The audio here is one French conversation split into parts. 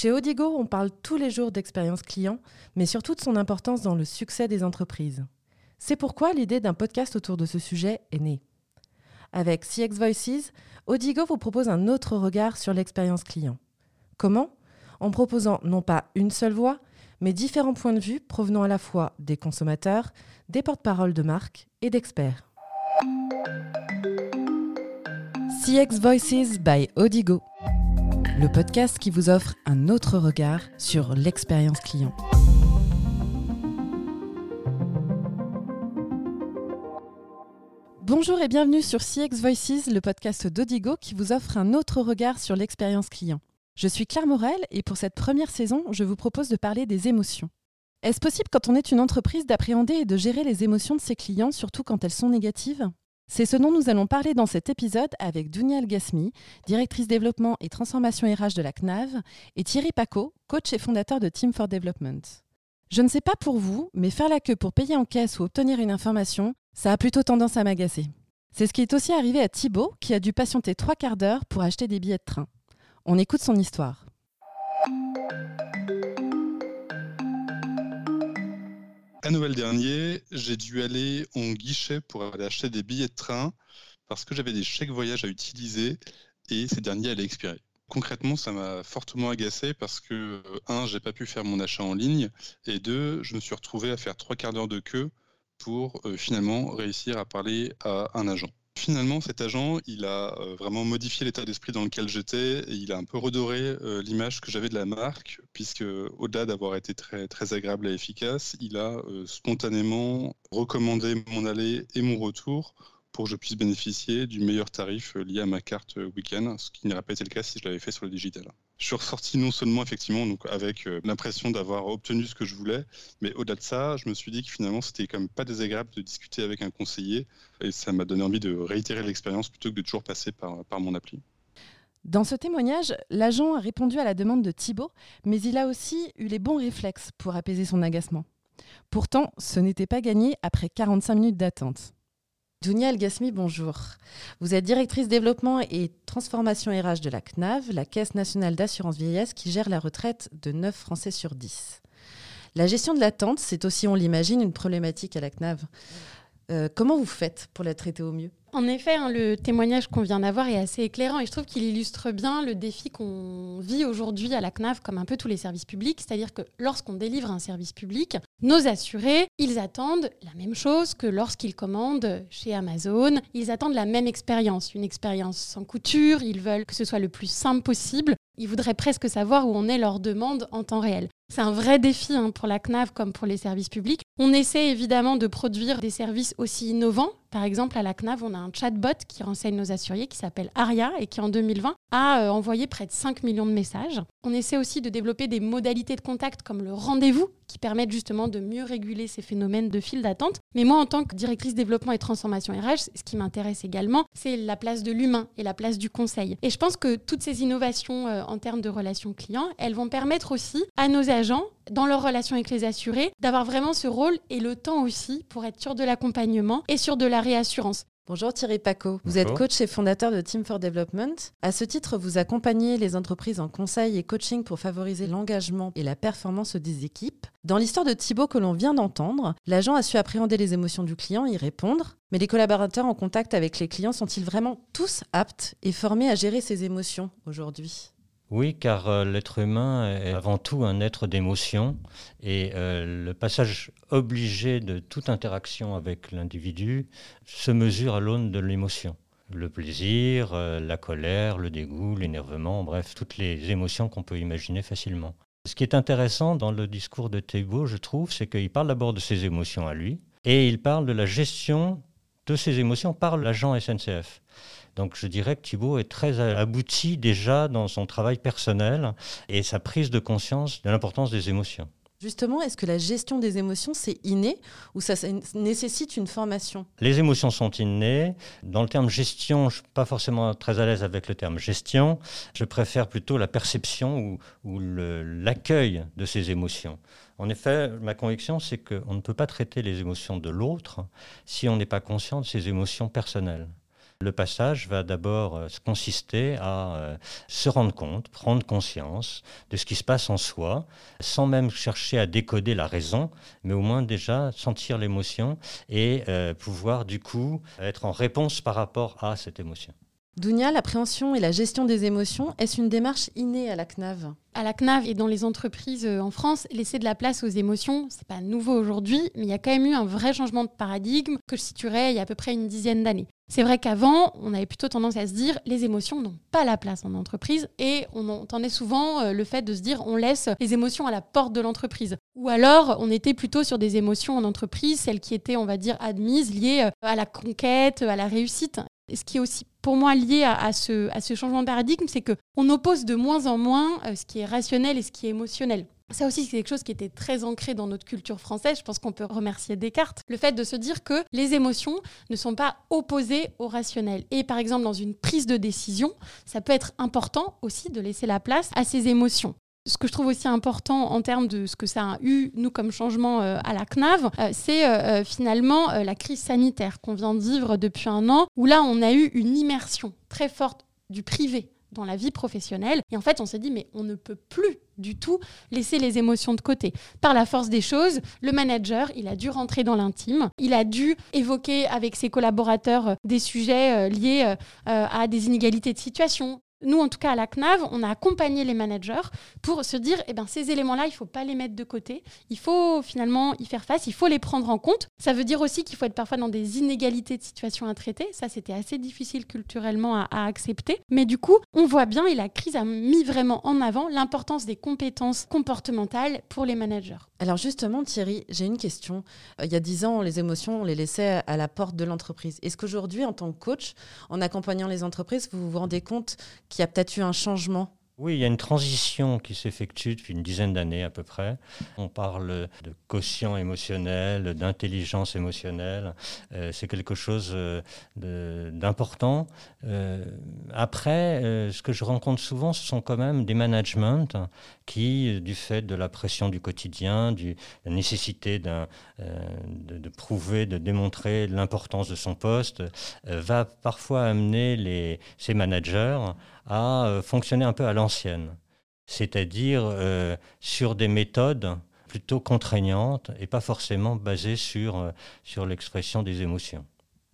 Chez Odigo, on parle tous les jours d'expérience client, mais surtout de son importance dans le succès des entreprises. C'est pourquoi l'idée d'un podcast autour de ce sujet est née. Avec CX Voices, Odigo vous propose un autre regard sur l'expérience client. Comment? En proposant non pas une seule voix, mais différents points de vue provenant à la fois des consommateurs, des porte-paroles de marques et d'experts. CX Voices by Odigo, le podcast qui vous offre un autre regard sur l'expérience client. Bonjour et bienvenue sur CX Voices, le podcast d'Odigo qui vous offre un autre regard sur l'expérience client. Je suis Claire Morel et pour cette première saison, je vous propose de parler des émotions. Est-ce possible quand on est une entreprise d'appréhender et de gérer les émotions de ses clients, surtout quand elles sont négatives? C'est ce dont nous allons parler dans cet épisode avec Dunia Gasmi, directrice développement et transformation RH de la CNAV, et Thierry Paco, coach et fondateur de Team for Development. Je ne sais pas pour vous, mais faire la queue pour payer en caisse ou obtenir une information, ça a plutôt tendance à m'agacer. C'est ce qui est aussi arrivé à Thibaut, qui a dû patienter trois quarts d'heure pour acheter des billets de train. On écoute son histoire. À Noël dernier, j'ai dû aller en guichet pour aller acheter des billets de train parce que j'avais des chèques voyage à utiliser et ces derniers allaient expirer. Concrètement, ça m'a fortement agacé parce que, un, j'ai pas pu faire mon achat en ligne et deux, je me suis retrouvé à faire trois quarts d'heure de queue pour euh, finalement réussir à parler à un agent. Finalement, cet agent, il a euh, vraiment modifié l'état d'esprit dans lequel j'étais et il a un peu redoré euh, l'image que j'avais de la marque, puisque au-delà d'avoir été très, très agréable et efficace, il a spontanément recommandé mon aller et mon retour pour que je puisse bénéficier du meilleur tarif lié à ma carte week-end, ce qui n'aurait pas été le cas si je l'avais fait sur le digital. Je suis ressorti non seulement effectivement donc avec euh, l'impression d'avoir obtenu ce que je voulais, mais au-delà de ça, je me suis dit que finalement c'était quand même pas désagréable de discuter avec un conseiller et ça m'a donné envie de réitérer l'expérience plutôt que de toujours passer par, par mon appli. Dans ce témoignage, l'agent a répondu à la demande de Thibault, mais il a aussi eu les bons réflexes pour apaiser son agacement. Pourtant, ce n'était pas gagné après 45 minutes d'attente. Dunia Elgasmi, bonjour. Vous êtes directrice développement et transformation RH de la CNAV, la Caisse nationale d'assurance vieillesse qui gère la retraite de 9 Français sur 10. La gestion de l'attente, c'est aussi, on l'imagine, une problématique à la CNAV. Euh, comment vous faites pour la traiter au mieux? En effet, hein, le témoignage qu'on vient d'avoir est assez éclairant et je trouve qu'il illustre bien le défi qu'on vit aujourd'hui à la CNAV comme un peu tous les services publics, c'est-à-dire que lorsqu'on délivre un service public, nos assurés, ils attendent la même chose que lorsqu'ils commandent chez Amazon, ils attendent la même expérience, une expérience sans couture, ils veulent que ce soit le plus simple possible, ils voudraient presque savoir où on est leur demande en temps réel. C'est un vrai défi hein, pour la CNAV comme pour les services publics. On essaie évidemment de produire des services aussi innovants. Par exemple, à la CNAV, on a un chatbot qui renseigne nos assurés qui s'appelle Aria et qui en 2020 a euh, envoyé près de 5 millions de messages. On essaie aussi de développer des modalités de contact comme le rendez-vous qui permettent justement de mieux réguler ces phénomènes de file d'attente. Mais moi, en tant que directrice développement et transformation RH, ce qui m'intéresse également, c'est la place de l'humain et la place du conseil. Et je pense que toutes ces innovations euh, en termes de relations clients, elles vont permettre aussi à nos agents, dans leur relation avec les assurés, d'avoir vraiment ce rôle et le temps aussi pour être sûr de l'accompagnement et sûr de la réassurance. Bonjour Thierry Paco, vous êtes coach et fondateur de Team for Development. À ce titre, vous accompagnez les entreprises en conseil et coaching pour favoriser l'engagement et la performance des équipes. Dans l'histoire de Thibaut que l'on vient d'entendre, l'agent a su appréhender les émotions du client, y répondre. Mais les collaborateurs en contact avec les clients sont-ils vraiment tous aptes et formés à gérer ces émotions aujourd'hui? Oui, car euh, l'être humain est avant tout un être d'émotion et euh, le passage obligé de toute interaction avec l'individu se mesure à l'aune de l'émotion. Le plaisir, euh, la colère, le dégoût, l'énervement, bref, toutes les émotions qu'on peut imaginer facilement. Ce qui est intéressant dans le discours de Thébault, je trouve, c'est qu'il parle d'abord de ses émotions à lui et il parle de la gestion de ses émotions par l'agent SNCF. Donc je dirais que Thibault est très abouti déjà dans son travail personnel et sa prise de conscience de l'importance des émotions. Justement, est-ce que la gestion des émotions, c'est inné ou ça, nécessite une formation? Les émotions sont innées. Dans le terme gestion, je ne suis pas forcément très à l'aise avec le terme gestion. Je préfère plutôt la perception ou, ou l'accueil de ces émotions. En effet, ma conviction, c'est qu'on ne peut pas traiter les émotions de l'autre si on n'est pas conscient de ses émotions personnelles. Le passage va d'abord euh, consister à euh, se rendre compte, prendre conscience de ce qui se passe en soi, sans même chercher à décoder la raison, mais au moins déjà sentir l'émotion et euh, pouvoir du coup être en réponse par rapport à cette émotion. Dounia, l'appréhension et la gestion des émotions, est-ce une démarche innée à la CNAV? À la CNAV et dans les entreprises euh, en France, laisser de la place aux émotions, c'est pas nouveau aujourd'hui, mais il y a quand même eu un vrai changement de paradigme que je situerais il y a à peu près une dizaine d'années. C'est vrai qu'avant, on avait plutôt tendance à se dire les émotions n'ont pas la place en entreprise et on entendait souvent euh, le fait de se dire on laisse les émotions à la porte de l'entreprise. Ou alors on était plutôt sur des émotions en entreprise, celles qui étaient, on va dire, admises, liées euh, à la conquête, à la réussite. Ce qui est aussi pour moi lié à, ce, changement de paradigme, c'est qu'on oppose de moins en moins euh, ce qui est rationnel et ce qui est émotionnel. Ça aussi, c'est quelque chose qui était très ancré dans notre culture française. Je pense qu'on peut remercier Descartes. Le fait de se dire que les émotions ne sont pas opposées au rationnel. Et par exemple, dans une prise de décision, ça peut être important aussi de laisser la place à ces émotions ce que je trouve aussi important en termes de ce que ça a eu, nous, comme changement euh, à la CNAV, euh, c'est euh, finalement la crise sanitaire qu'on vient de vivre depuis un an, où là, on a eu une immersion très forte du privé dans la vie professionnelle. Et en fait, on s'est dit, mais on ne peut plus du tout laisser les émotions de côté. Par la force des choses, le manager, il a dû rentrer dans l'intime, il a dû évoquer avec ses collaborateurs des sujets liés à des inégalités de situation, nous, en tout cas, à la CNAV, on a accompagné les managers pour se dire, eh ben, ces éléments-là, il ne faut pas les mettre de côté. Il faut finalement y faire face, il faut les prendre en compte. Ça veut dire aussi qu'il faut être parfois dans des inégalités de situation à traiter. Ça, c'était assez difficile culturellement à, à, accepter. Mais du coup, on voit bien, et la crise a mis vraiment en avant l'importance des compétences comportementales pour les managers. Alors justement, Thierry, j'ai une question. Euh, il y a dix ans, les émotions, on les laissait à la porte de l'entreprise. Est-ce qu'aujourd'hui, en tant que coach, en accompagnant les entreprises, vous vous rendez compte qu'il y a peut-être eu un changement oui, il y a une transition qui s'effectue depuis une dizaine d'années à peu près. On parle de quotient émotionnel, d'intelligence émotionnelle. Euh, c'est quelque chose euh, d'important. Euh, après, ce que je rencontre souvent, ce sont quand même des managements qui, du fait de la pression du quotidien, de la nécessité de, prouver, de démontrer l'importance de son poste, va parfois amener les, ces managers à euh, fonctionner un peu à l'ancienne, c'est-à-dire euh, sur des méthodes plutôt contraignantes et pas forcément basées sur, euh, sur l'expression des émotions.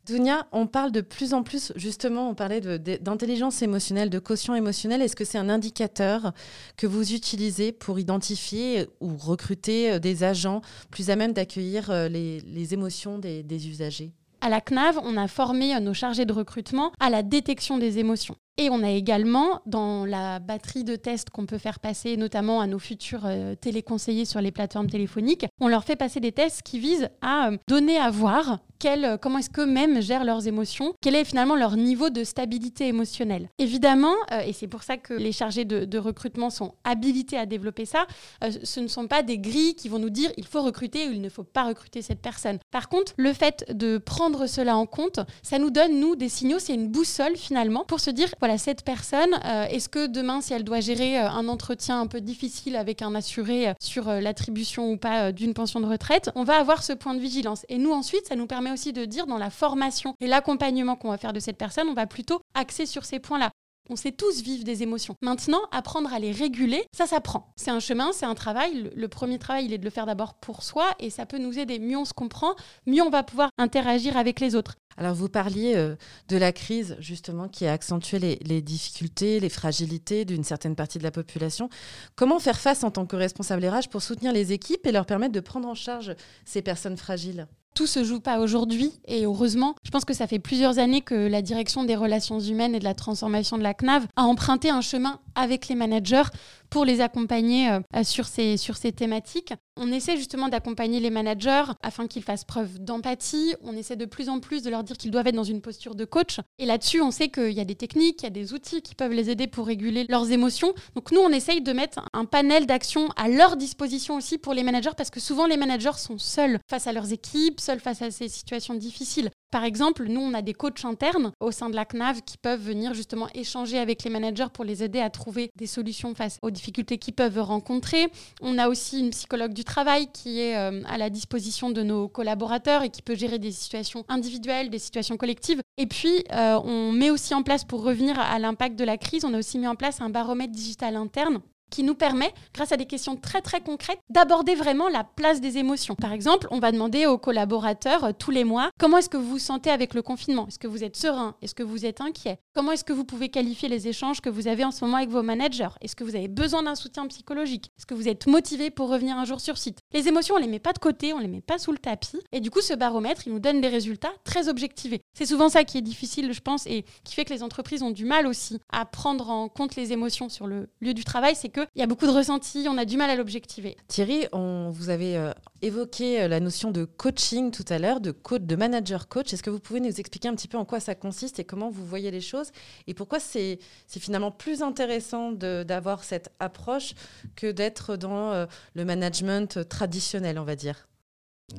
Dounia, on parle de plus en plus, justement, on parlait d'intelligence émotionnelle, de quotient émotionnel. Est-ce que c'est un indicateur que vous utilisez pour identifier ou recruter des agents plus à même d'accueillir les, émotions des usagers? À la CNAV, on a formé nos chargés de recrutement à la détection des émotions. Et on a également, dans la batterie de tests qu'on peut faire passer, notamment à nos futurs euh, téléconseillers sur les plateformes téléphoniques, on leur fait passer des tests qui visent à euh, donner à voir euh, comment est-ce qu'eux-mêmes gèrent leurs émotions, quel est finalement leur niveau de stabilité émotionnelle. Évidemment, et c'est pour ça que les chargés de, recrutement sont habilités à développer ça, ce ne sont pas des grilles qui vont nous dire il faut recruter ou il ne faut pas recruter cette personne. Par contre, le fait de prendre cela en compte, ça nous donne, nous, des signaux, c'est une boussole finalement pour se dire voilà, cette personne, euh, est-ce que demain, si elle doit gérer euh, un entretien un peu difficile avec un assuré euh, sur l'attribution ou pas d'une pension de retraite, on va avoir ce point de vigilance. Et nous, ensuite, ça nous permet aussi de dire dans la formation et l'accompagnement qu'on va faire de cette personne, on va plutôt axer sur ces points-là. On sait tous vivre des émotions. Maintenant, apprendre à les réguler, ça s'apprend. C'est un chemin, c'est un travail. Le, premier travail, il est de le faire d'abord pour soi et ça peut nous aider. Mieux on se comprend, mieux on va pouvoir interagir avec les autres. Alors vous parliez euh, de la crise justement qui a accentué les, difficultés, les fragilités d'une certaine partie de la population. Comment faire face en tant que responsable RH pour soutenir les équipes et leur permettre de prendre en charge ces personnes fragiles? Tout se joue pas aujourd'hui et heureusement, je pense que ça fait plusieurs années que la direction des relations humaines et de la transformation de la CNAV a emprunté un chemin avec les managers pour les accompagner euh, sur, ces, sur ces thématiques. On essaie justement d'accompagner les managers afin qu'ils fassent preuve d'empathie. On essaie de plus en plus de leur dire qu'ils doivent être dans une posture de coach. Et là-dessus, on sait qu'il y a des techniques, il y a des outils qui peuvent les aider pour réguler leurs émotions. Donc nous, on essaye de mettre un panel d'actions à leur disposition aussi pour les managers parce que souvent les managers sont seuls face à leurs équipes, seuls face à ces situations difficiles Par exemple, nous, on a des coachs internes au sein de la CNAV qui peuvent venir justement échanger avec les managers pour les aider à trouver des solutions face aux difficultés qu'ils peuvent rencontrer. On a aussi une psychologue du travail qui est euh, à la disposition de nos collaborateurs et qui peut gérer des situations individuelles, des situations collectives. Et puis, euh, on met aussi en place, pour revenir à l'impact de la crise, on a aussi mis en place un baromètre digital interne qui nous permet, grâce à des questions très très concrètes, d'aborder vraiment la place des émotions. Par exemple, on va demander aux collaborateurs euh, tous les mois comment est-ce que vous vous sentez avec le confinement? Est-ce que vous êtes serein? Est-ce que vous êtes inquiet? Comment est-ce que vous pouvez qualifier les échanges que vous avez en ce moment avec vos managers? Est-ce que vous avez besoin d'un soutien psychologique? Est-ce que vous êtes motivé pour revenir un jour sur site? Les émotions, on les met pas de côté, on les met pas sous le tapis. Et du coup, ce baromètre, il nous donne des résultats très objectivés. C'est souvent ça qui est difficile, je pense, et qui fait que les entreprises ont du mal aussi à prendre en compte les émotions sur le lieu du travail. C'est que il y a beaucoup de ressentis, on a du mal à l'objectiver. Thierry, on, vous avez euh, évoqué euh, la notion de coaching tout à l'heure, de coach, de manager coach. Est-ce que vous pouvez nous expliquer un petit peu en quoi ça consiste et comment vous voyez les choses et pourquoi c'est finalement plus intéressant d'avoir cette approche que d'être dans euh, le management traditionnel, on va dire?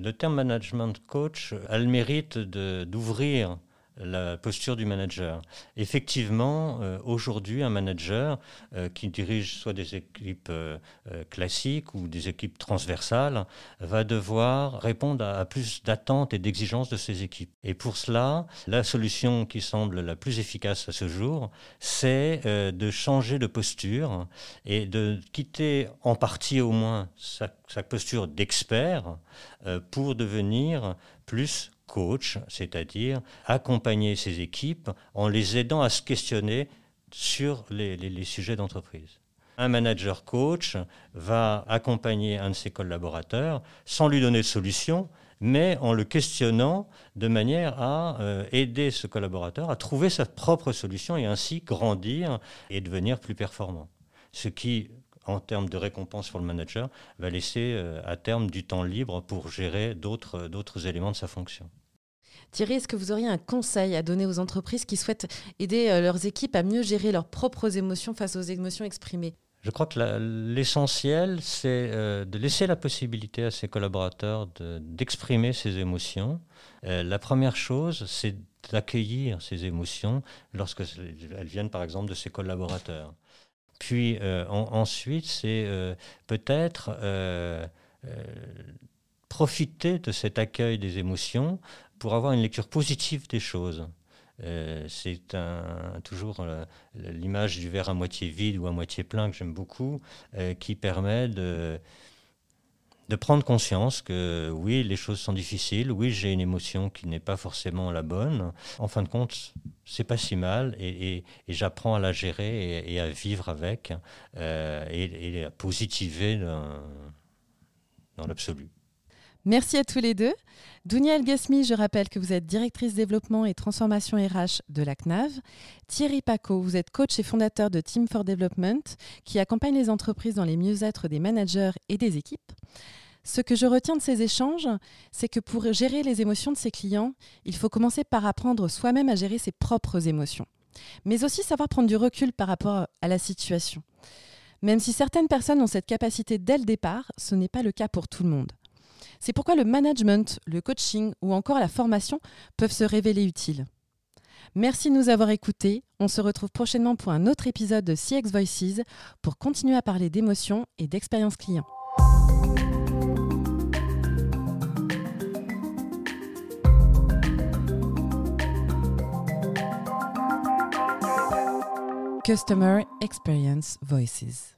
Le terme management coach a le mérite d'ouvrir la posture du manager. Effectivement, euh, aujourd'hui, un manager euh, qui dirige soit des équipes euh, classiques ou des équipes transversales va devoir répondre à, plus d'attentes et d'exigences de ses équipes. Et pour cela, la solution qui semble la plus efficace à ce jour, c'est de changer de posture et de quitter en partie au moins sa, sa posture d'expert pour devenir plus coach, c'est-à-dire accompagner ses équipes en les aidant à se questionner sur les, sujets d'entreprise. Un manager coach va accompagner un de ses collaborateurs sans lui donner de solution, mais en le questionnant de manière à euh, aider ce collaborateur à trouver sa propre solution et ainsi grandir et devenir plus performant. Ce qui, en termes de récompense pour le manager, va laisser euh, à terme du temps libre pour gérer d'autres éléments de sa fonction. Thierry, est-ce que vous auriez un conseil à donner aux entreprises qui souhaitent aider euh, leurs équipes à mieux gérer leurs propres émotions face aux émotions exprimées? Je crois que l'essentiel, c'est euh, de laisser la possibilité à ses collaborateurs d'exprimer ses émotions. la première chose, c'est d'accueillir ces émotions lorsqu'elles viennent, par exemple, de ses collaborateurs. Puis ensuite, c'est peut-être profiter de cet accueil des émotions pour avoir une lecture positive des choses. Euh, c'est toujours euh, l'image du verre à moitié vide ou à moitié plein que j'aime beaucoup, euh, qui permet de, de prendre conscience que oui, les choses sont difficiles, oui, j'ai une émotion qui n'est pas forcément la bonne. En fin de compte, c'est pas si mal et, j'apprends à la gérer et, à vivre avec et, à positiver dans l'absolu. Merci à tous les deux. Dounia El je rappelle que vous êtes directrice développement et transformation RH de la CNAV. Thierry Paco, vous êtes coach et fondateur de Team for Development, qui accompagne les entreprises dans les mieux-être des managers et des équipes. Ce que je retiens de ces échanges, c'est que pour gérer les émotions de ses clients, il faut commencer par apprendre soi-même à gérer ses propres émotions, mais aussi savoir prendre du recul par rapport à la situation. Même si certaines personnes ont cette capacité dès le départ, ce n'est pas le cas pour tout le monde. C'est pourquoi le management, le coaching ou encore la formation peuvent se révéler utiles. Merci de nous avoir écoutés. On se retrouve prochainement pour un autre épisode de CX Voices pour continuer à parler d'émotions et d'expérience client. Customer Experience Voices.